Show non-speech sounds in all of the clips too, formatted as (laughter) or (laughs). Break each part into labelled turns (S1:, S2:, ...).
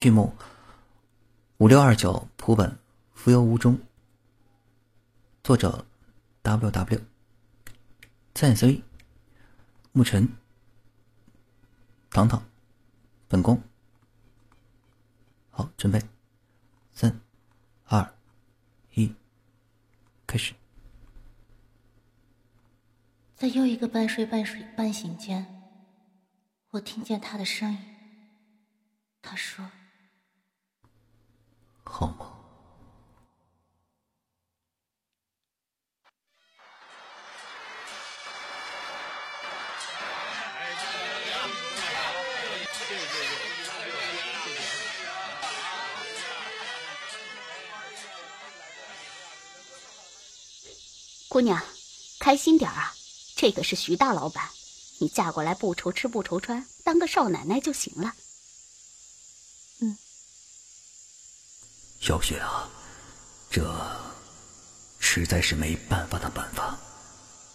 S1: 剧目五六二九蒲本浮游无踪，作者 W W，蔡 C，沐晨，糖糖，本宫。好，准备，三，二，一，开始。
S2: 在又一个半睡半睡半醒间，我听见他的声音。他说。
S1: 好吗？
S3: 姑娘，开心点啊！这个是徐大老板，你嫁过来不愁吃不愁穿，当个少奶奶就行了。
S1: 小雪啊，这实在是没办法的办法。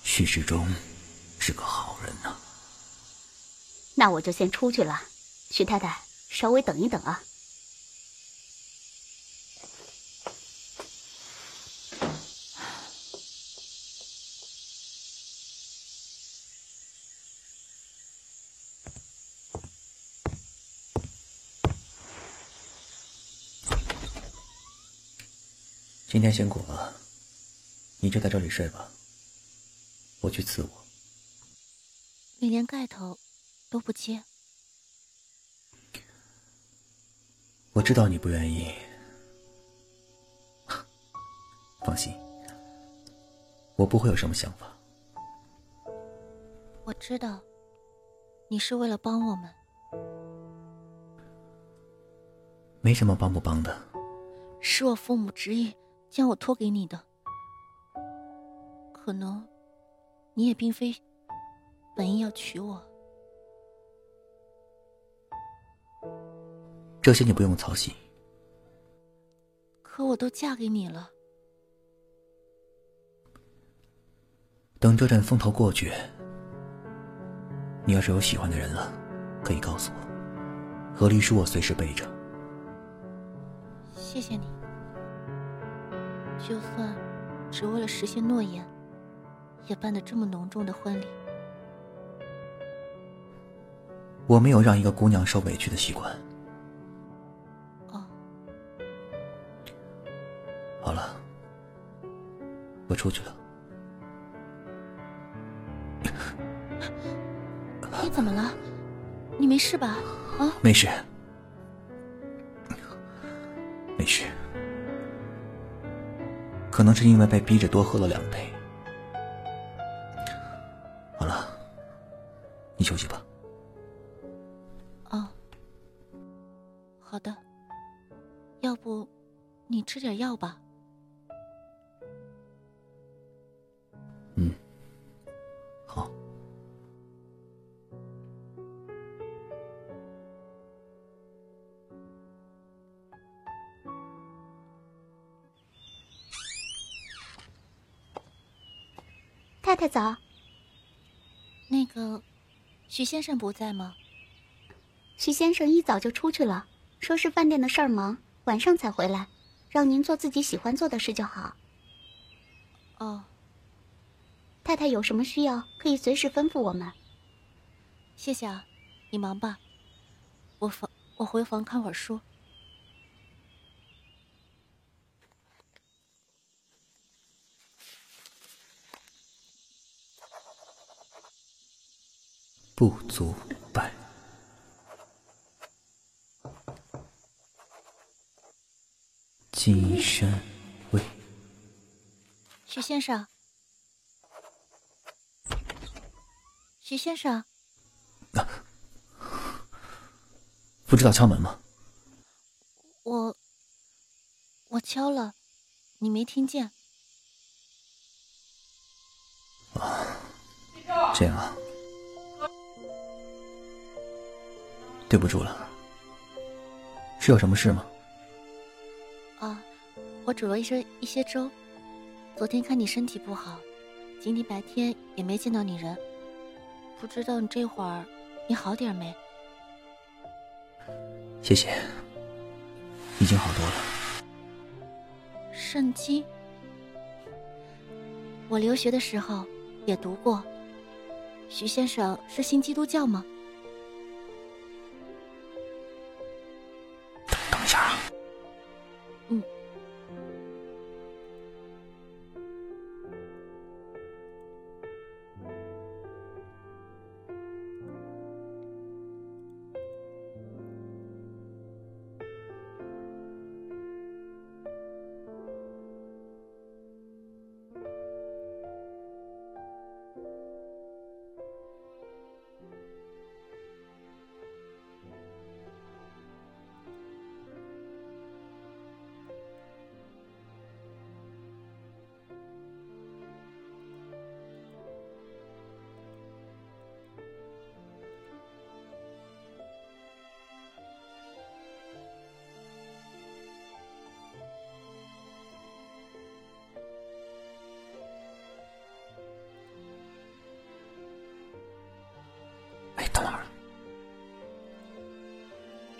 S1: 许世忠是个好人呐。
S3: 那我就先出去了，徐太太，稍微等一等啊。
S1: 今天辛苦了，你就在这里睡吧。我去伺候。
S2: 你连盖头都不接。
S1: 我知道你不愿意，(laughs) 放心，我不会有什么想法。
S2: 我知道，你是为了帮我们。
S1: 没什么帮不帮的。
S2: 是我父母执意。将我托给你的，可能你也并非本意要娶我。
S1: 这些你不用操心。
S2: 可我都嫁给你了。
S1: 等这阵风头过去，你要是有喜欢的人了，可以告诉我，和离书我随时备着。
S2: 谢谢你。就算只为了实现诺言，也办得这么隆重的婚礼。
S1: 我没有让一个姑娘受委屈的习惯。
S2: 哦，
S1: 好了，我出去了。
S2: 你怎么了？你没事吧？啊？
S1: 没事，没事。可能是因为被逼着多喝了两杯。
S3: 早。
S2: 那个，徐先生不在吗？
S3: 徐先生一早就出去了，说是饭店的事儿忙，晚上才回来，让您做自己喜欢做的事就好。
S2: 哦。
S3: 太太有什么需要，可以随时吩咐我们。
S2: 谢谢啊，你忙吧。我房，我回房看会儿书。
S1: 不足百。金山卫。
S2: 徐先生，徐先生，
S1: 不知道敲门吗？
S2: 我我敲了，你没听见。
S1: 啊，这样啊。对不住了，是有什么事吗？
S2: 啊，我煮了一些一些粥。昨天看你身体不好，今天白天也没见到你人，不知道你这会儿你好点没？
S1: 谢谢，已经好多了。
S2: 圣经，我留学的时候也读过。徐先生是信基督教吗？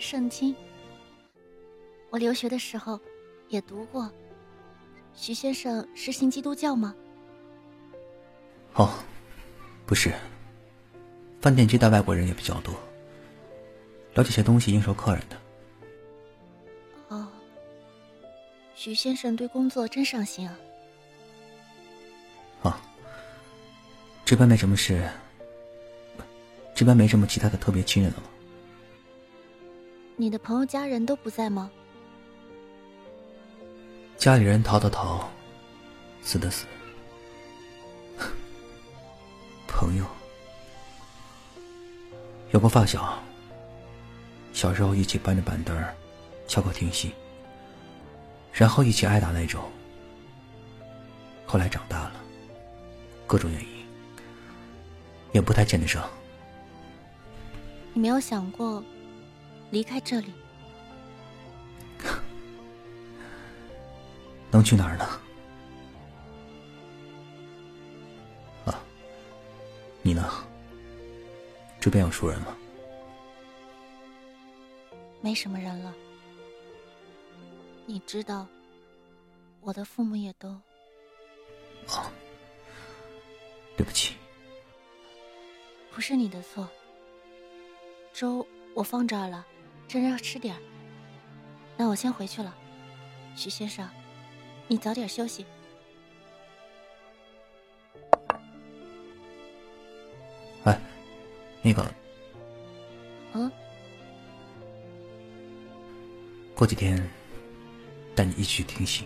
S2: 圣经，我留学的时候也读过。徐先生是信基督教吗？
S1: 哦，不是。饭店接待外国人也比较多，了解些东西应酬客人的。
S2: 哦，徐先生对工作真上心啊。
S1: 啊，这边没什么事。这边没什么其他的特别亲人了吗？
S2: 你的朋友家人都不在吗？
S1: 家里人逃的逃，死的死。朋友有个发小，小时候一起搬着板凳儿敲过听戏，然后一起挨打那种。后来长大了，各种原因也不太见得上。
S2: 你没有想过离开这里？(laughs)
S1: 能去哪儿呢？啊，你呢？这边有熟人吗？
S2: 没什么人了。你知道，我的父母也都……
S1: 啊，对不起。
S2: 不是你的错。粥我放这儿了，趁热吃点儿。那我先回去了，徐先生，你早点休息。
S1: 哎，那个，
S2: 嗯，
S1: 过几天带你一起去听戏。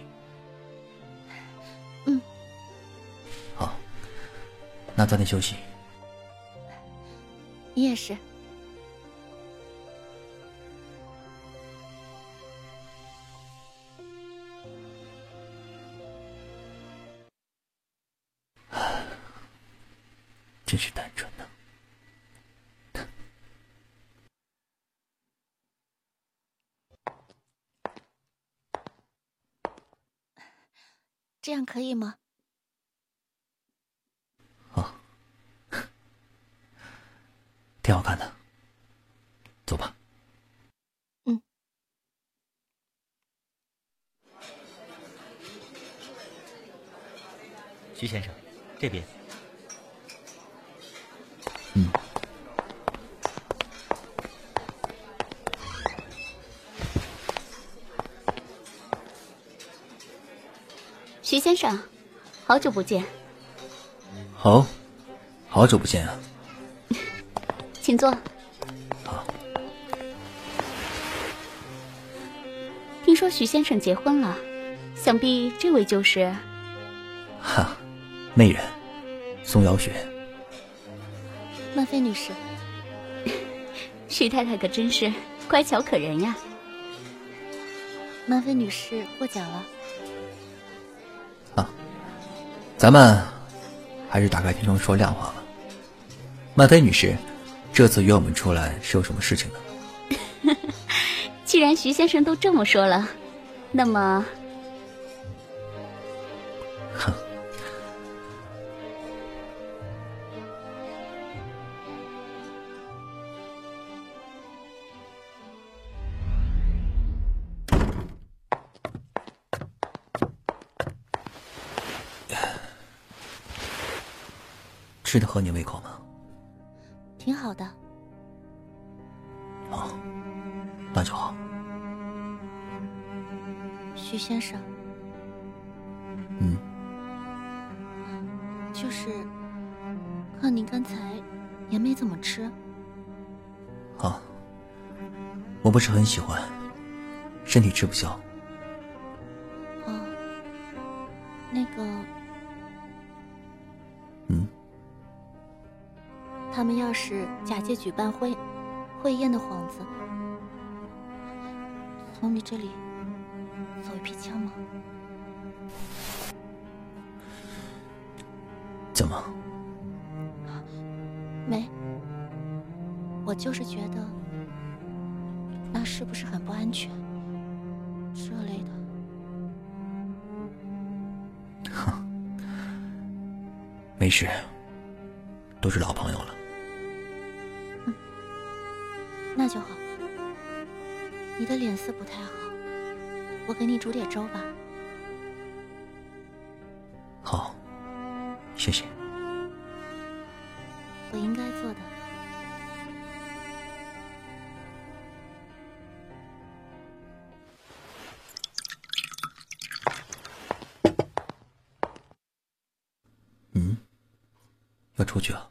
S2: 嗯，
S1: 好，那早点休息。
S2: 你也是。可以吗？
S1: 啊，(laughs) 挺好看的，走吧。
S2: 嗯，
S4: 徐先生，这边。
S3: 徐先生，好久不见。
S1: 好，好久不见啊。
S3: 请坐。
S1: 好。
S3: 听说徐先生结婚了，想必这位就是……
S1: 哈，媚人，宋瑶雪。
S2: 曼菲女士，(laughs)
S3: 徐太太可真是乖巧可人呀。
S2: 曼菲女士过奖了。
S1: 咱们还是打开天窗说亮话吧。曼菲女士，这次约我们出来是有什么事情
S3: 呢？(laughs) 既然徐先生都这么说了，那么……
S1: 吃的合你胃口吗？
S2: 挺好的。
S1: 好，那就好。
S2: 徐先生，
S1: 嗯，
S2: 就是看您刚才也没怎么吃。
S1: 好，我不是很喜欢，身体吃不消。
S2: 哦，那个，他们要是假借举办婚会宴的幌子，从你这里走一批枪吗？
S1: 怎么？
S2: 没，我就是觉得那是不是很不安全这类的。
S1: 哼 (laughs) 没事，都是老朋友了。
S2: 那就好。你的脸色不太好，我给你煮点粥吧。
S1: 好，谢谢。
S2: 我应该做的。
S1: 嗯，要出去啊？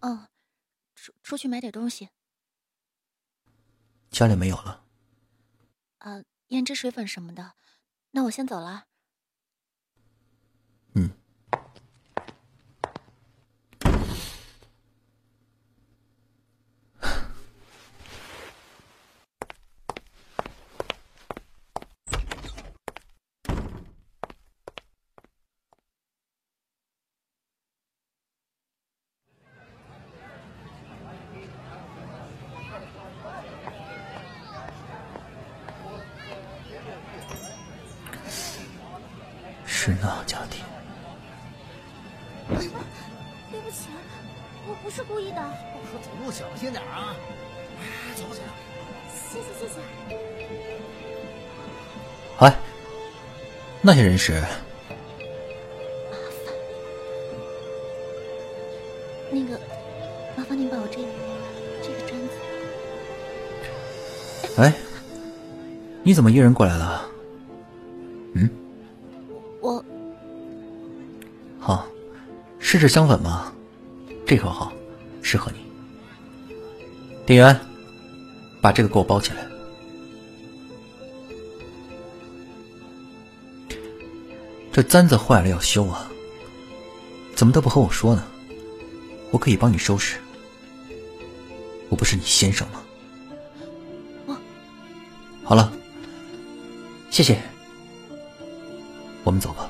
S2: 哦，出出去买点东西。
S1: 家里没有了。
S2: 啊，胭脂水粉什么的，那我先走了。
S1: 那些人是？
S2: 那个，麻烦您把我这个这个簪子。
S1: 哎，你怎么一人过来了？嗯，
S2: 我
S1: 好，试试香粉吗？这口好，适合你。店员，把这个给我包起来。这簪子坏了要修啊，怎么都不和我说呢？我可以帮你收拾。我不是你先生吗？
S2: 我
S1: 好了，谢谢。我们走吧。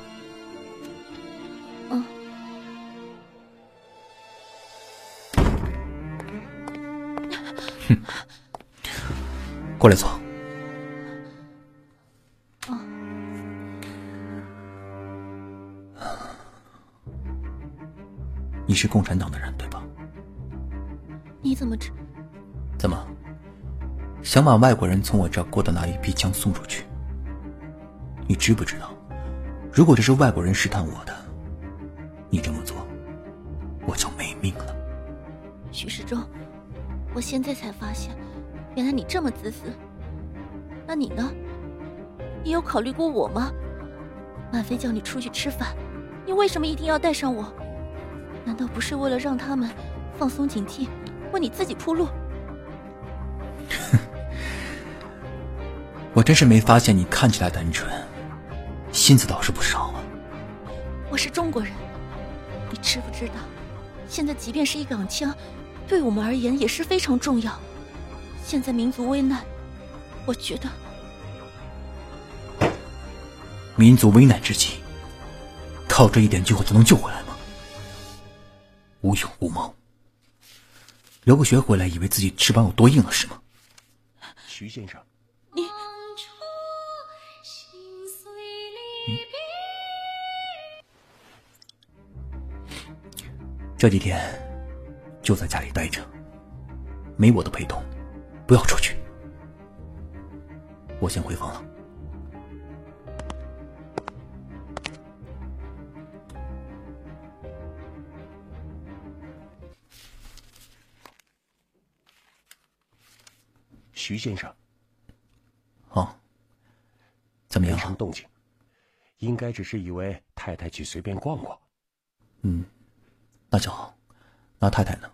S1: 过来坐。是共产党的人对吧？
S2: 你怎么知？
S1: 怎么？想把外国人从我这儿过的那一批枪送出去？你知不知道，如果这是外国人试探我的，你这么做，我就没命了。
S2: 许世忠，我现在才发现，原来你这么自私。那你呢？你有考虑过我吗？曼飞叫你出去吃饭，你为什么一定要带上我？难道不是为了让他们放松警惕，为你自己铺路？(laughs)
S1: 我真是没发现你看起来单纯，心思倒是不少啊。
S2: 我是中国人，你知不知道？现在即便是一杆枪，对我们而言也是非常重要。现在民族危难，我觉得
S1: 民族危难之际，靠这一点救火就能救回来吗？无勇无谋，留个学回来，以为自己翅膀有多硬了是吗？
S5: 徐先生，
S2: 你
S1: 这几天就在家里待着，没我的陪同，不要出去。我先回房了。
S6: 徐先生。
S1: 哦，怎么样？
S6: 没什么动静，应该只是以为太太去随便逛逛。
S1: 嗯，那就好。那太太呢？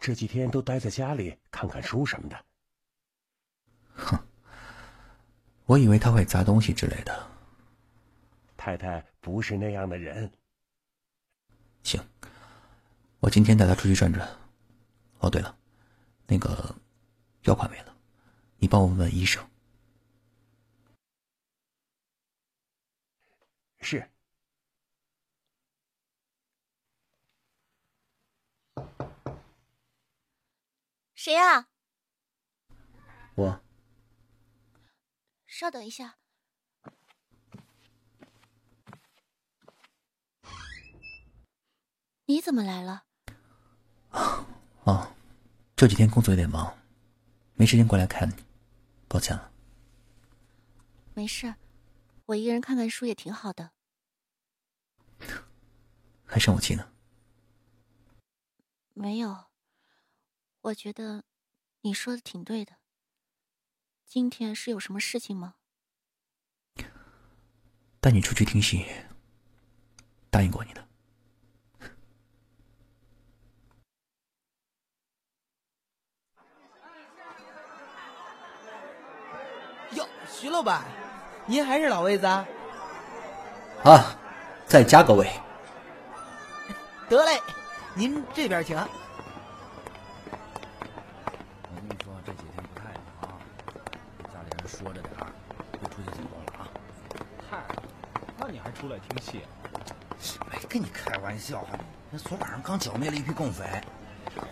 S6: 这几天都待在家里看看书什么的。
S1: 哼，我以为他会砸东西之类的。
S6: 太太不是那样的人。
S1: 行，我今天带他出去转转。哦，对了，那个药款没了，你帮我问问医生。
S6: 是。
S2: 谁呀？
S1: 我。
S2: 稍等一下。你怎么来了？
S1: 哦，这几天工作有点忙，没时间过来看你，抱歉了。
S2: 没事，我一个人看看书也挺好的。(laughs)
S1: 还生我气呢？
S2: 没有，我觉得你说的挺对的。今天是有什么事情吗？
S1: 带你出去听戏，答应过你的。
S5: 徐老板，您还是老位子啊？
S1: 啊，再加个位。(laughs)
S5: 得嘞，您这边请。我
S7: 跟你说，这几天不太好，家里人说着点儿，别出去走动了啊。
S8: 嗨，那你还出来听戏？
S7: 没跟你开玩笑，那昨晚上刚剿灭了一批共匪，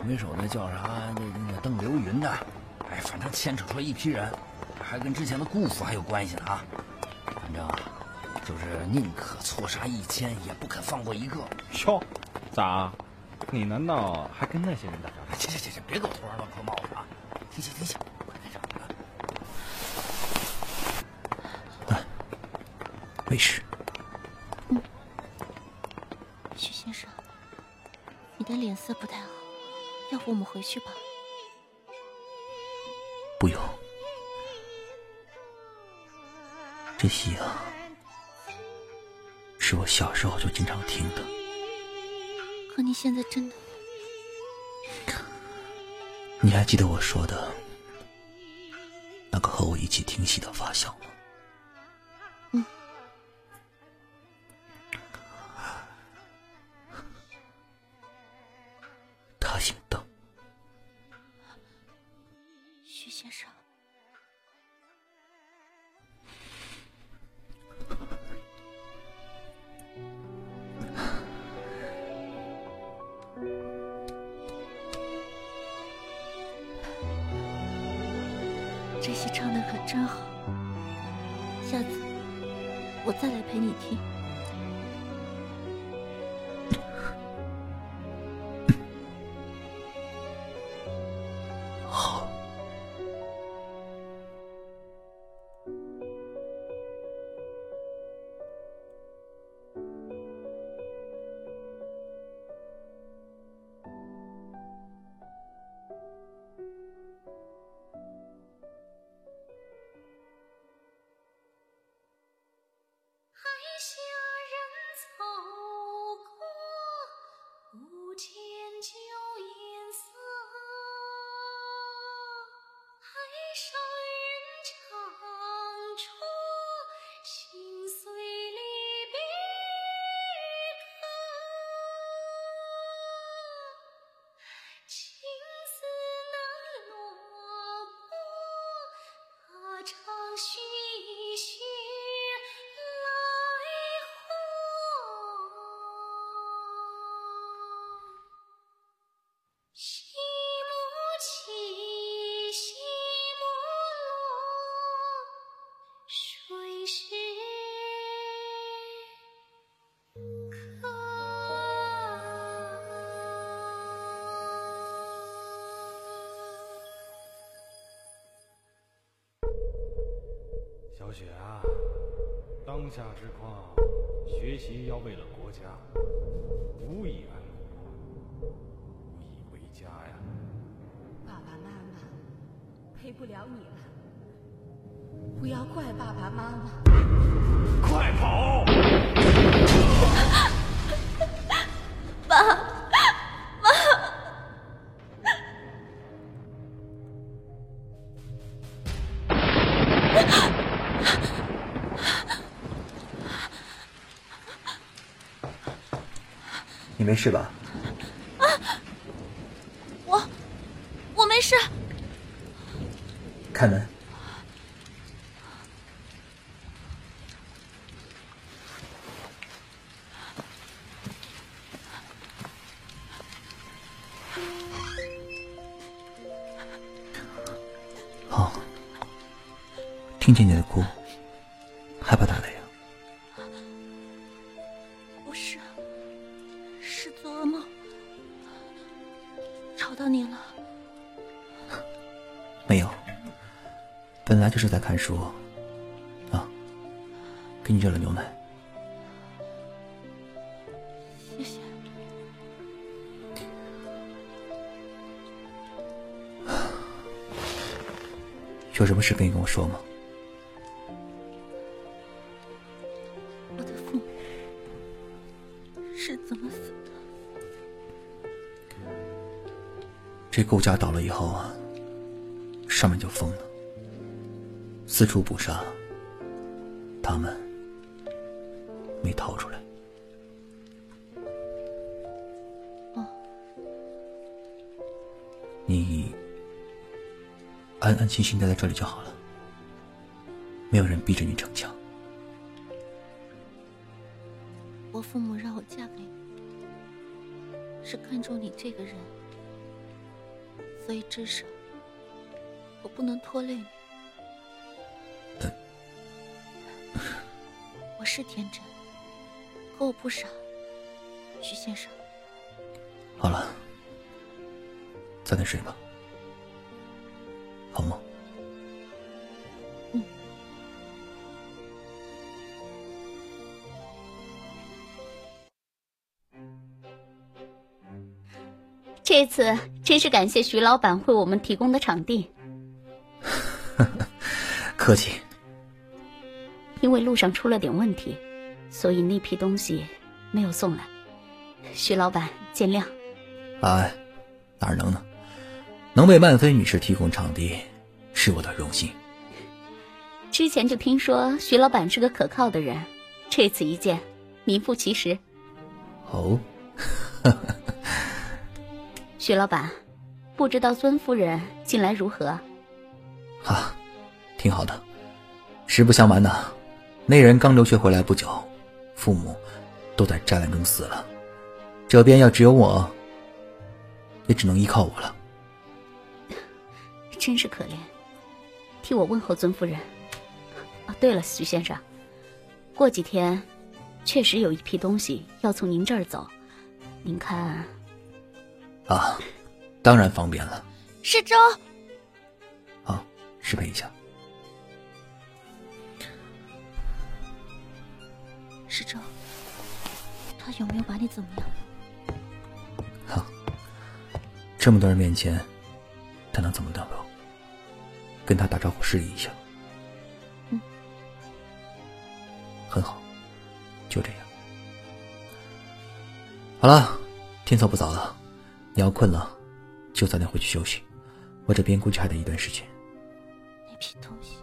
S7: 为首的叫啥？那那邓刘云的，哎，反正牵扯出来一批人。还跟之前的姑父还有关系呢啊！反正就是宁可错杀一千，也不肯放过一个。
S8: 哟，咋？你难道还跟那些人打交道？
S7: 行行行行，别给我头上乱扣帽子啊！停下停下，快开
S1: 场！来，没事。
S2: 嗯，徐先生，你的脸色不太好，要不我们回去吧？
S1: 这戏啊，是我小时候就经常听的。
S2: 可你现在真的……
S1: 你还记得我说的那个和我一起听戏的发小吗？
S8: 小雪啊。当下之况学习要为了国家无以安国无以为家呀。
S9: 爸爸妈妈陪不了你了。不要怪爸爸妈妈。
S6: 快跑！
S1: 你没事吧？
S2: 啊，我我没事。
S1: 开门。好，听见你的哭，
S2: 是
S1: 在看书。啊，给你热了牛奶。
S2: 谢谢。
S1: 有什么事可以跟我说吗？
S2: 我的父母是怎么死的？
S1: 这顾家倒了以后啊，上面就疯了，四处捕杀，他们没逃出来。
S2: 哦，
S1: 你安安心心待在这里就好了，没有人逼着你逞强。
S2: 我父母让我嫁给你，是看中你这个人，所以至少我不能拖累你。是天真，可我不傻，徐先生。
S1: 好了，早点睡吧，好梦。
S2: 嗯。
S3: 这次真是感谢徐老板为我们提供的场地。(laughs)
S1: 客气。
S3: 因为路上出了点问题，所以那批东西没有送来。徐老板见谅。
S1: 哎，哪能呢？能为曼菲女士提供场地，是我的荣幸。
S3: 之前就听说徐老板是个可靠的人，这次一见，名副其实。
S1: 哦。(laughs)
S3: 徐老板，不知道尊夫人近来如何？
S1: 啊，挺好的。实不相瞒呐，那人刚留学回来不久，父母都在战乱中死了，这边要只有我，也只能依靠我了。
S3: 真是可怜，替我问候尊夫人。啊，对了，徐先生，过几天确实有一批东西要从您这儿走，您看。
S1: 啊，当然方便了。
S2: 世周。
S1: 好，失陪一下。
S2: 世周，他有没有把你怎么样？
S1: 好，这么多人面前，他能怎么得我？跟他打招呼示意一下。
S2: 嗯，
S1: 很好，就这样。好了，天色不早了。你要困了，就早点回去休息。我这边估计还得一段时间。
S2: 那批东西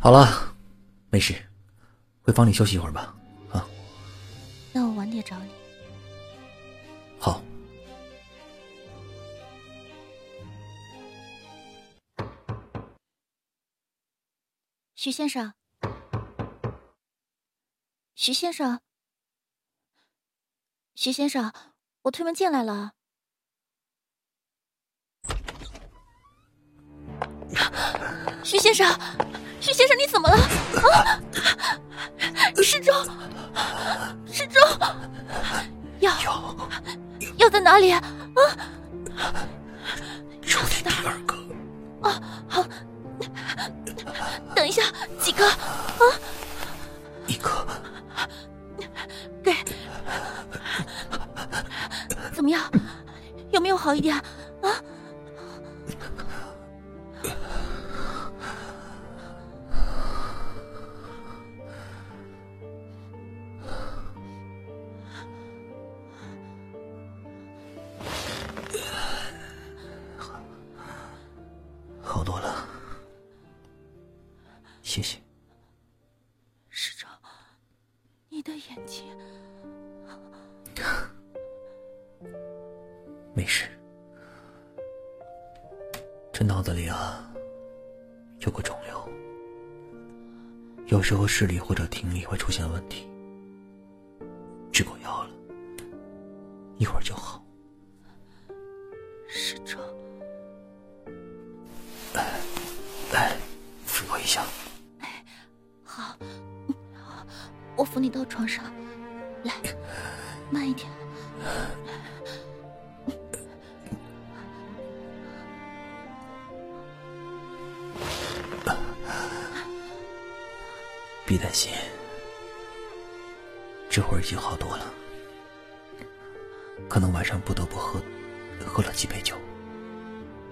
S1: 好了，没事，回房里休息一会儿吧。啊，
S2: 那我晚点找你。
S1: 好。
S2: 徐先生，徐先生，徐先生，我推门进来了。(laughs) 徐先生，徐先生，你怎么了？啊！失踪！失踪！药药药在哪里？啊！
S1: 抽屉第二个。
S2: 啊，好。等一下，几个？啊，
S1: 一个。
S2: 给。怎么样？有
S1: 没有好一点？啊？时候视力或者听力会出现问题，吃过药了，一会儿就好。
S2: 师长，
S1: 来，扶我一下。
S2: 哎好，我扶你到床上，来，慢一点。
S1: 别担心，这会儿已经好多了，可能晚上不得不喝，喝了几杯酒，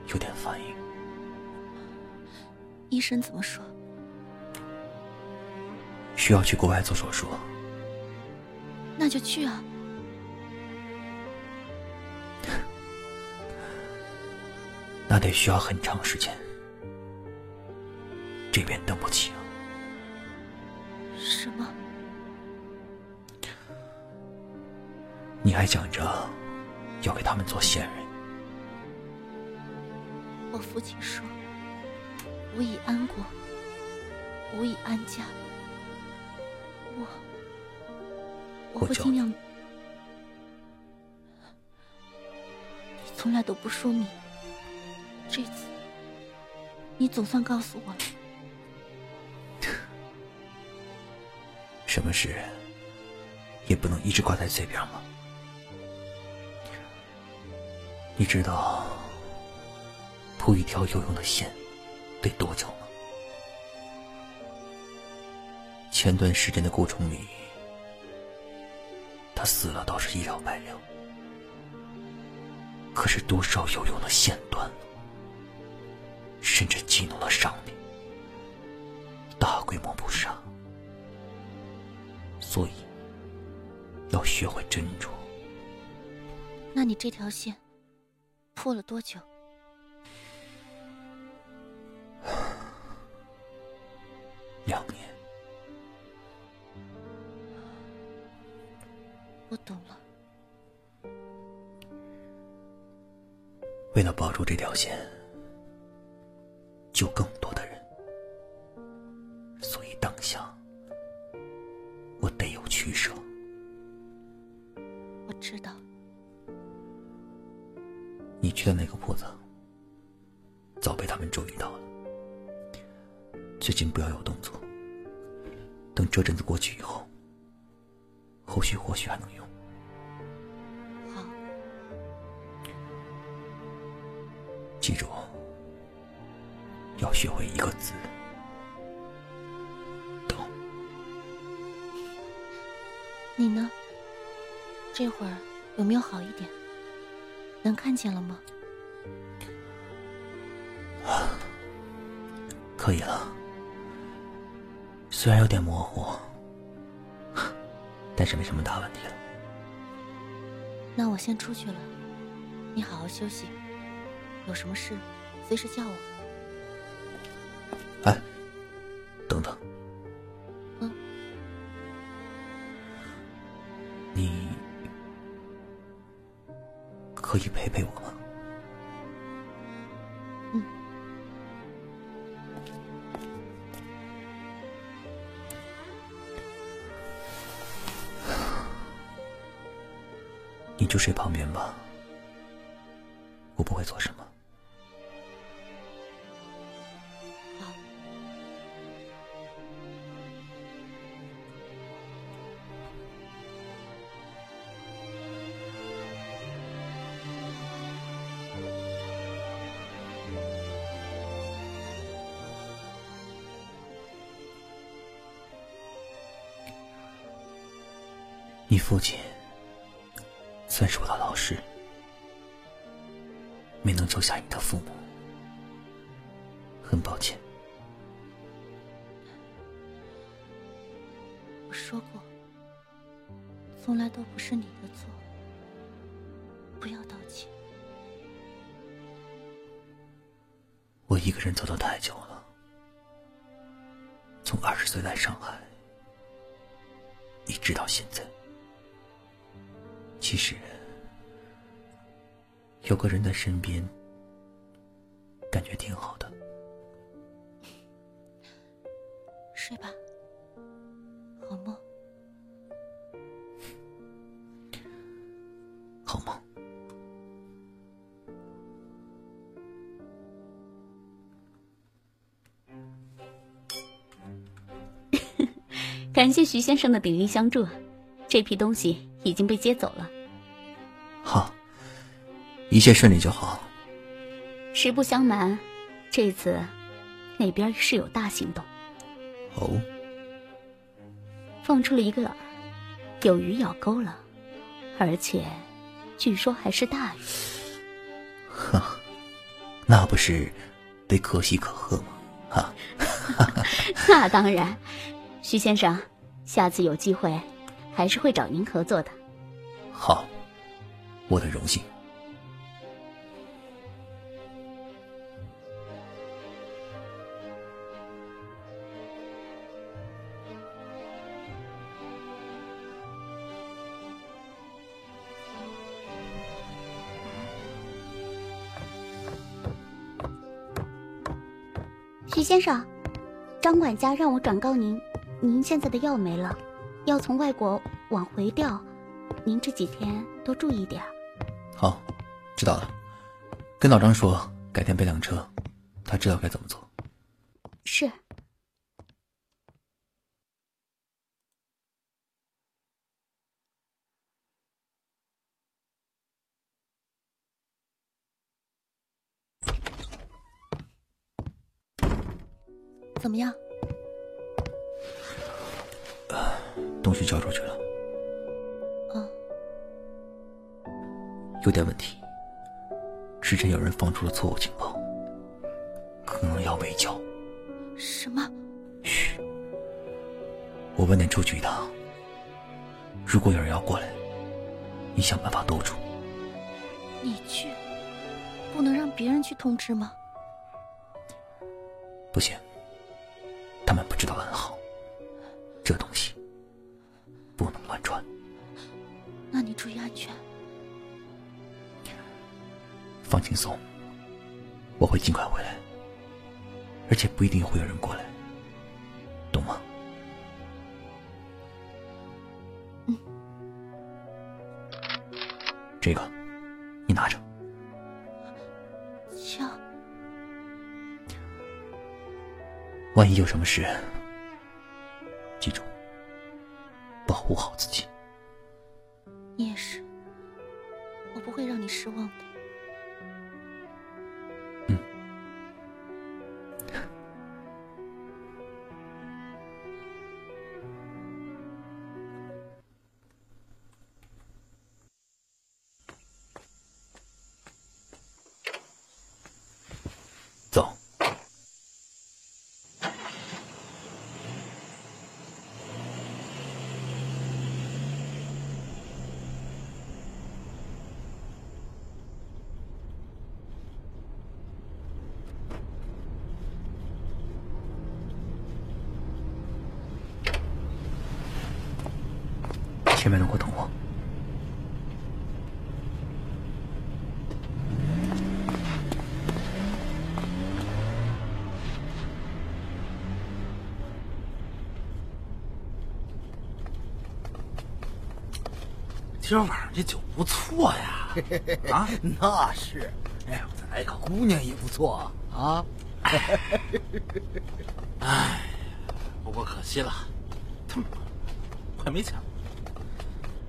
S1: 有点反应。
S2: 医生怎么说？
S1: 需要去国外做手术。
S2: 那就去啊。
S1: 那得需要很长时间，这边等不起啊。还讲着要给他们做线人，
S2: 我父亲说：“无以安国，无以安家。”我我会尽量。你从来都不说明，这次你总算告诉我了。
S1: 什么事也不能一直挂在嘴边吗？你知道铺一条有用的线得多久吗？前段时间的顾崇礼，他死了倒是一了百了，可是多少有用的线断了，甚至激怒了上帝，大规模捕杀。所以要学会珍珠。
S2: 那你这条线破了多久？(sighs)
S1: 两年，
S2: 我懂了。
S1: 为了保住这条线，但是没什么大问题了。
S2: 那我先出去了，你好好休息。有什么事，随时叫我。
S1: 哎，等等，
S2: 嗯，
S1: 你可以陪陪我就睡旁边吧，我不会做什么。你父亲没能救下你的父母，很抱歉。
S2: 我说过，从来都不是你的错，不要道歉。
S1: 我一个人走得太久了，从二十岁来上海，一直到现在。其实，有个人在身边，感觉挺好的。
S2: 睡吧，好梦。
S1: 好梦。(laughs)
S3: 感谢徐先生的鼎力相助，这批东西已经被接走了。
S1: 好，一切顺利就好。
S3: 实不相瞒，这次那边是有大行动。
S1: 哦，
S3: 放出了一个饵，有鱼咬钩了，而且据说还是大鱼。
S1: 哈，那不是得可喜可贺吗？哈，(laughs)
S3: 那当然，徐先生，下次有机会还是会找您合作的。
S1: 好，我的荣幸。
S3: 徐先生，张管家让我转告您，您现在的药没了，要从外国往回调，您这几天多注意点。
S1: 好，知道了。跟老张说，改天备辆车，他知道该怎么做。
S3: 是。
S2: 怎么样？
S1: 东西交出去了。
S2: 嗯。
S1: 有点问题。之前有人放出了错误情报，可能要围剿。
S2: 什么？
S1: 嘘。我晚点出去一趟。如果有人要过来，你想办法兜住。
S2: 你去？不能让别人去通知吗？
S1: 不行。知道暗号，这东西不能乱穿。
S2: 那你注意安全。
S1: 放轻松，我会尽快回来，而且不一定会有人过来，万一有什么事，记住，保护好自己。
S5: 今儿晚上这酒不错呀！啊，(laughs)
S7: 那是。
S5: 哎，我再来一口，姑娘也不错啊。(laughs) 哎，不过可惜了，他妈快没钱了。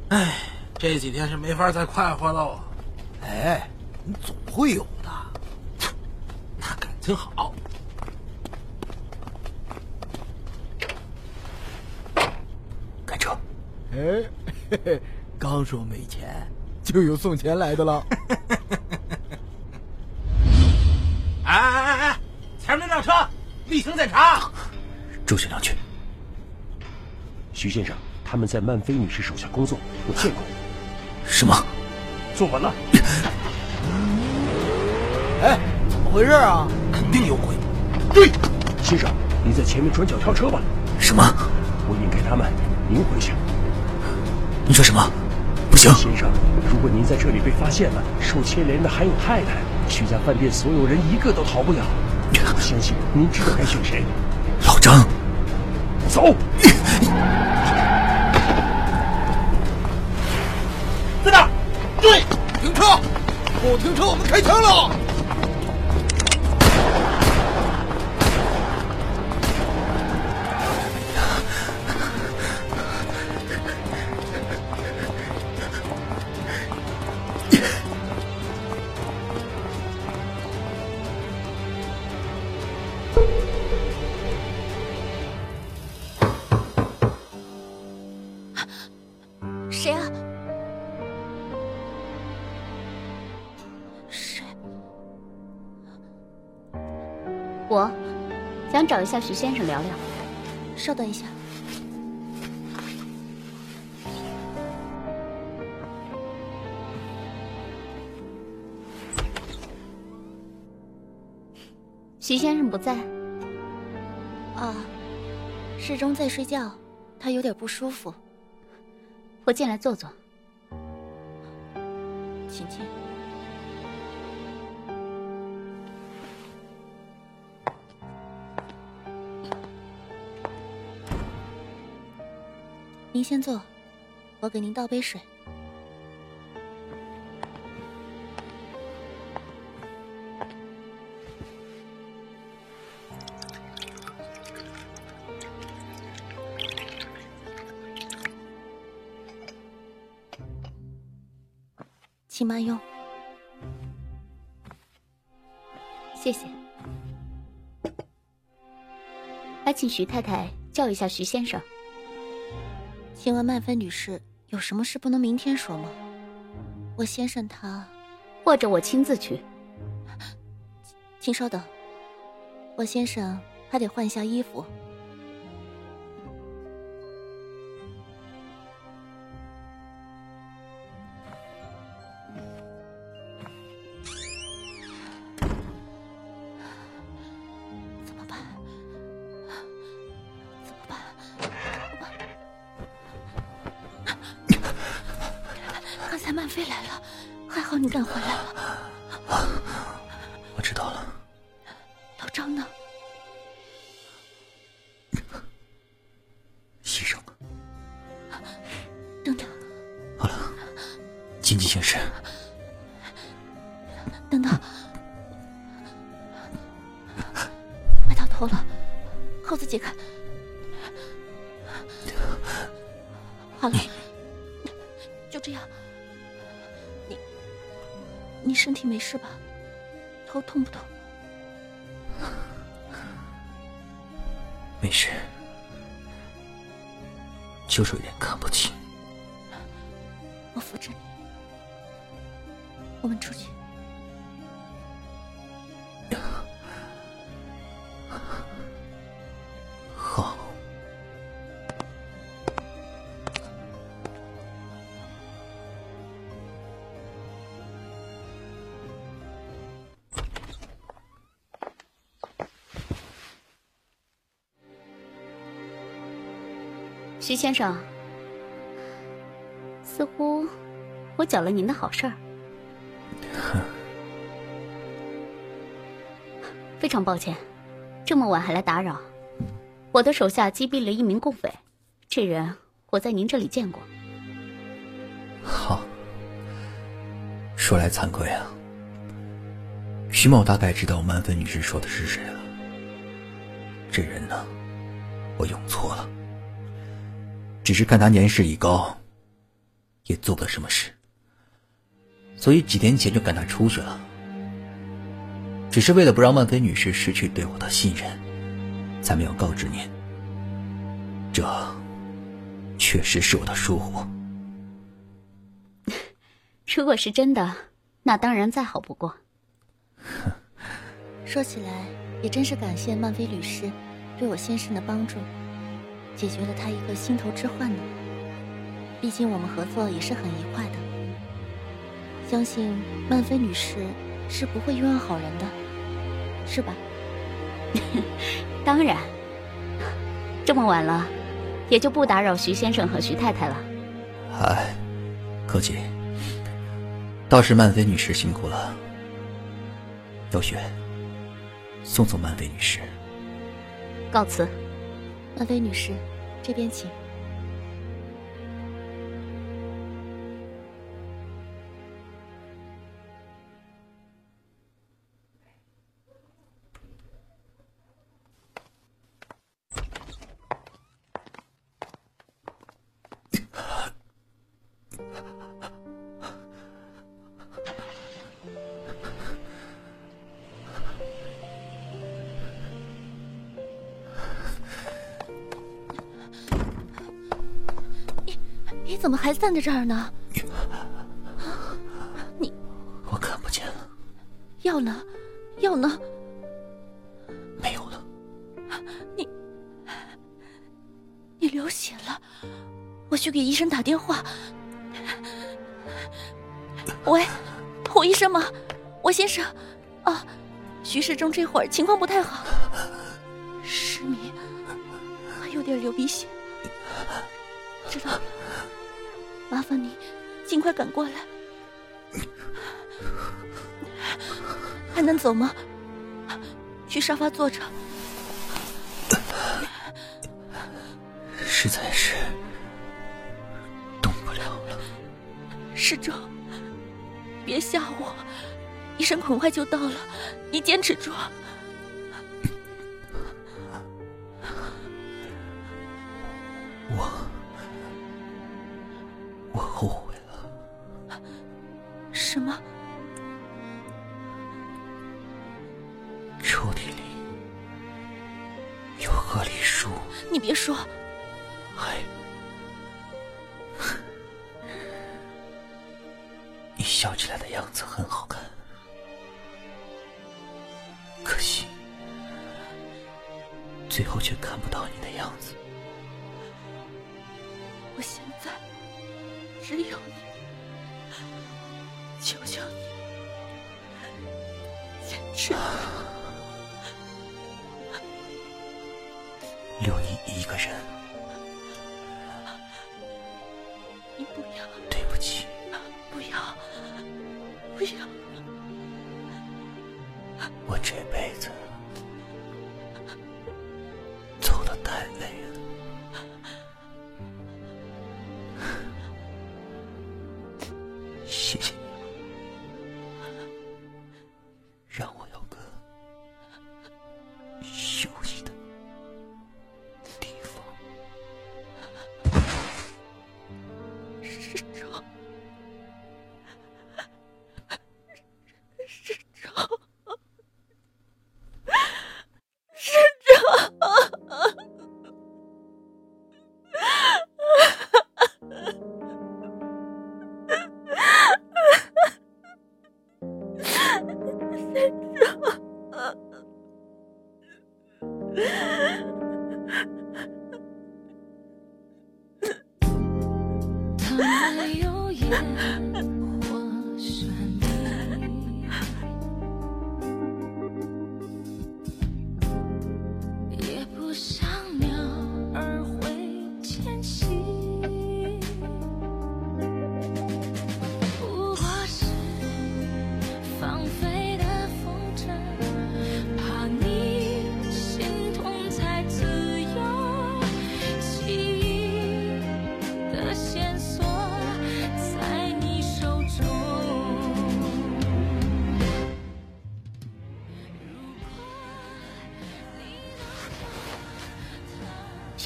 S5: 哎，这几天是没法再快活喽。
S7: 哎，你总会有的。
S5: 那感情好。
S1: 开车。
S7: 哎，嘿嘿，刚说没钱，就有送钱来的了。(laughs)
S5: 哎哎哎哎，前面那辆车，例行检查。
S1: 周县长去。
S6: 徐先生，他们在曼菲女士手下工作，我见过。
S1: 什么？
S6: 坐稳了。
S5: 哎，怎么回事啊？肯定有鬼。
S6: 对，先生，你在前面转角跳车吧。
S1: 什么？
S6: 我引开他们，您回去。
S1: 你说什么？
S6: 先生，如果您在这里被发现了，受牵连的还有太太。徐家饭店所有人一个都逃不了。我相信您知道该选谁。
S1: 老张，
S6: 走。
S5: 在哪？对，停车！不停车，我们开枪了。
S3: 我想找一下徐先生聊聊。
S2: 稍等一下。
S3: 徐先生不在。
S2: 啊，世忠在睡觉，他有点不舒服。
S3: 我进来坐坐。
S2: 您先坐，我给您倒杯水。请慢用。
S3: 谢谢。还，请徐太太叫一下徐先生。
S2: 请问曼芬女士有什么事不能明天说吗？我先生他，
S3: 或者我亲自去。
S2: 请稍等，我先生还得换一下衣服。飞来了，还好你赶回来了。就
S1: 是
S3: 徐先生，似乎我搅了您的好事儿。非常抱歉，这么晚还来打扰。我的手下击毙了一名共匪，这人我在您这里见过。
S1: 好，说来惭愧啊，徐某大概知道曼芬女士说的是谁了。这人呢，我用错了。只是看他年事已高，也做不了什么事，所以几天前就赶他出去了。只是为了不让曼菲女士失去对我的信任，才没有告知您。这确实是我的疏忽。(laughs)
S3: 如果是真的，那当然再好不过。(laughs)
S2: 说起来也真是感谢曼菲律师对我先生的帮助，解决了他一个心头之患呢。毕竟我们合作也是很愉快的，相信曼菲女士是不会冤枉好人的，是吧？(laughs)
S3: 当然。这么晚了，也就不打扰徐先生和徐太太了。
S1: 哎，客气。倒是曼菲女士辛苦了。小雪，送送曼菲女士。
S3: 告辞。
S2: 曼菲女士，这边请。站在这儿呢？你，
S1: 我看不见了。
S2: 药呢？药呢？
S1: 没有了。
S2: 你，你流血了，我去给医生打电话。喂，胡医生吗？我先生。啊，徐世忠这会儿情况不太好，快赶过来，还能走吗？去沙发坐着。
S1: 实在是动不了了。
S2: 施主，别吓我，医生很快就到了，你坚持住。说。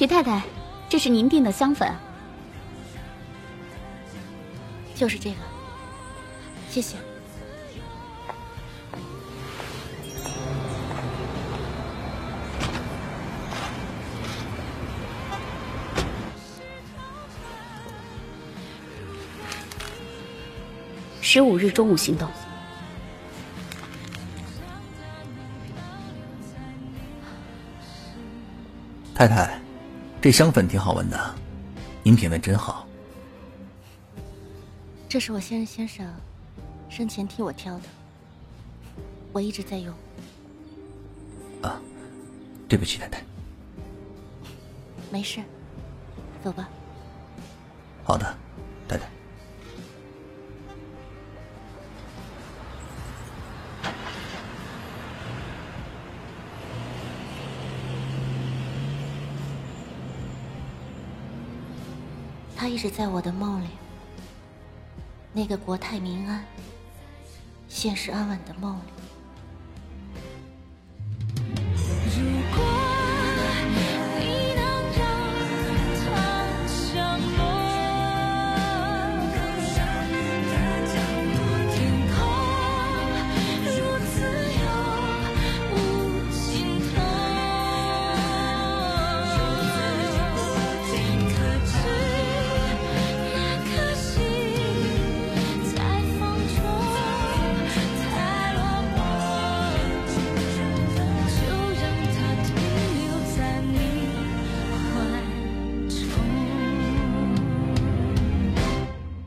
S3: 徐太太，这是您订的香粉，
S2: 就是这个，谢谢。
S3: 十五日中午行动。
S1: 太太，这香粉挺好闻的，您品味真好。
S2: 这是我现任先生生前替我挑的，我一直在用。
S1: 啊，对不起，太太。
S2: 没事，走吧。
S1: 好的，太太。
S2: 他一直在我的梦里，那个国泰民安、现实安稳的梦里。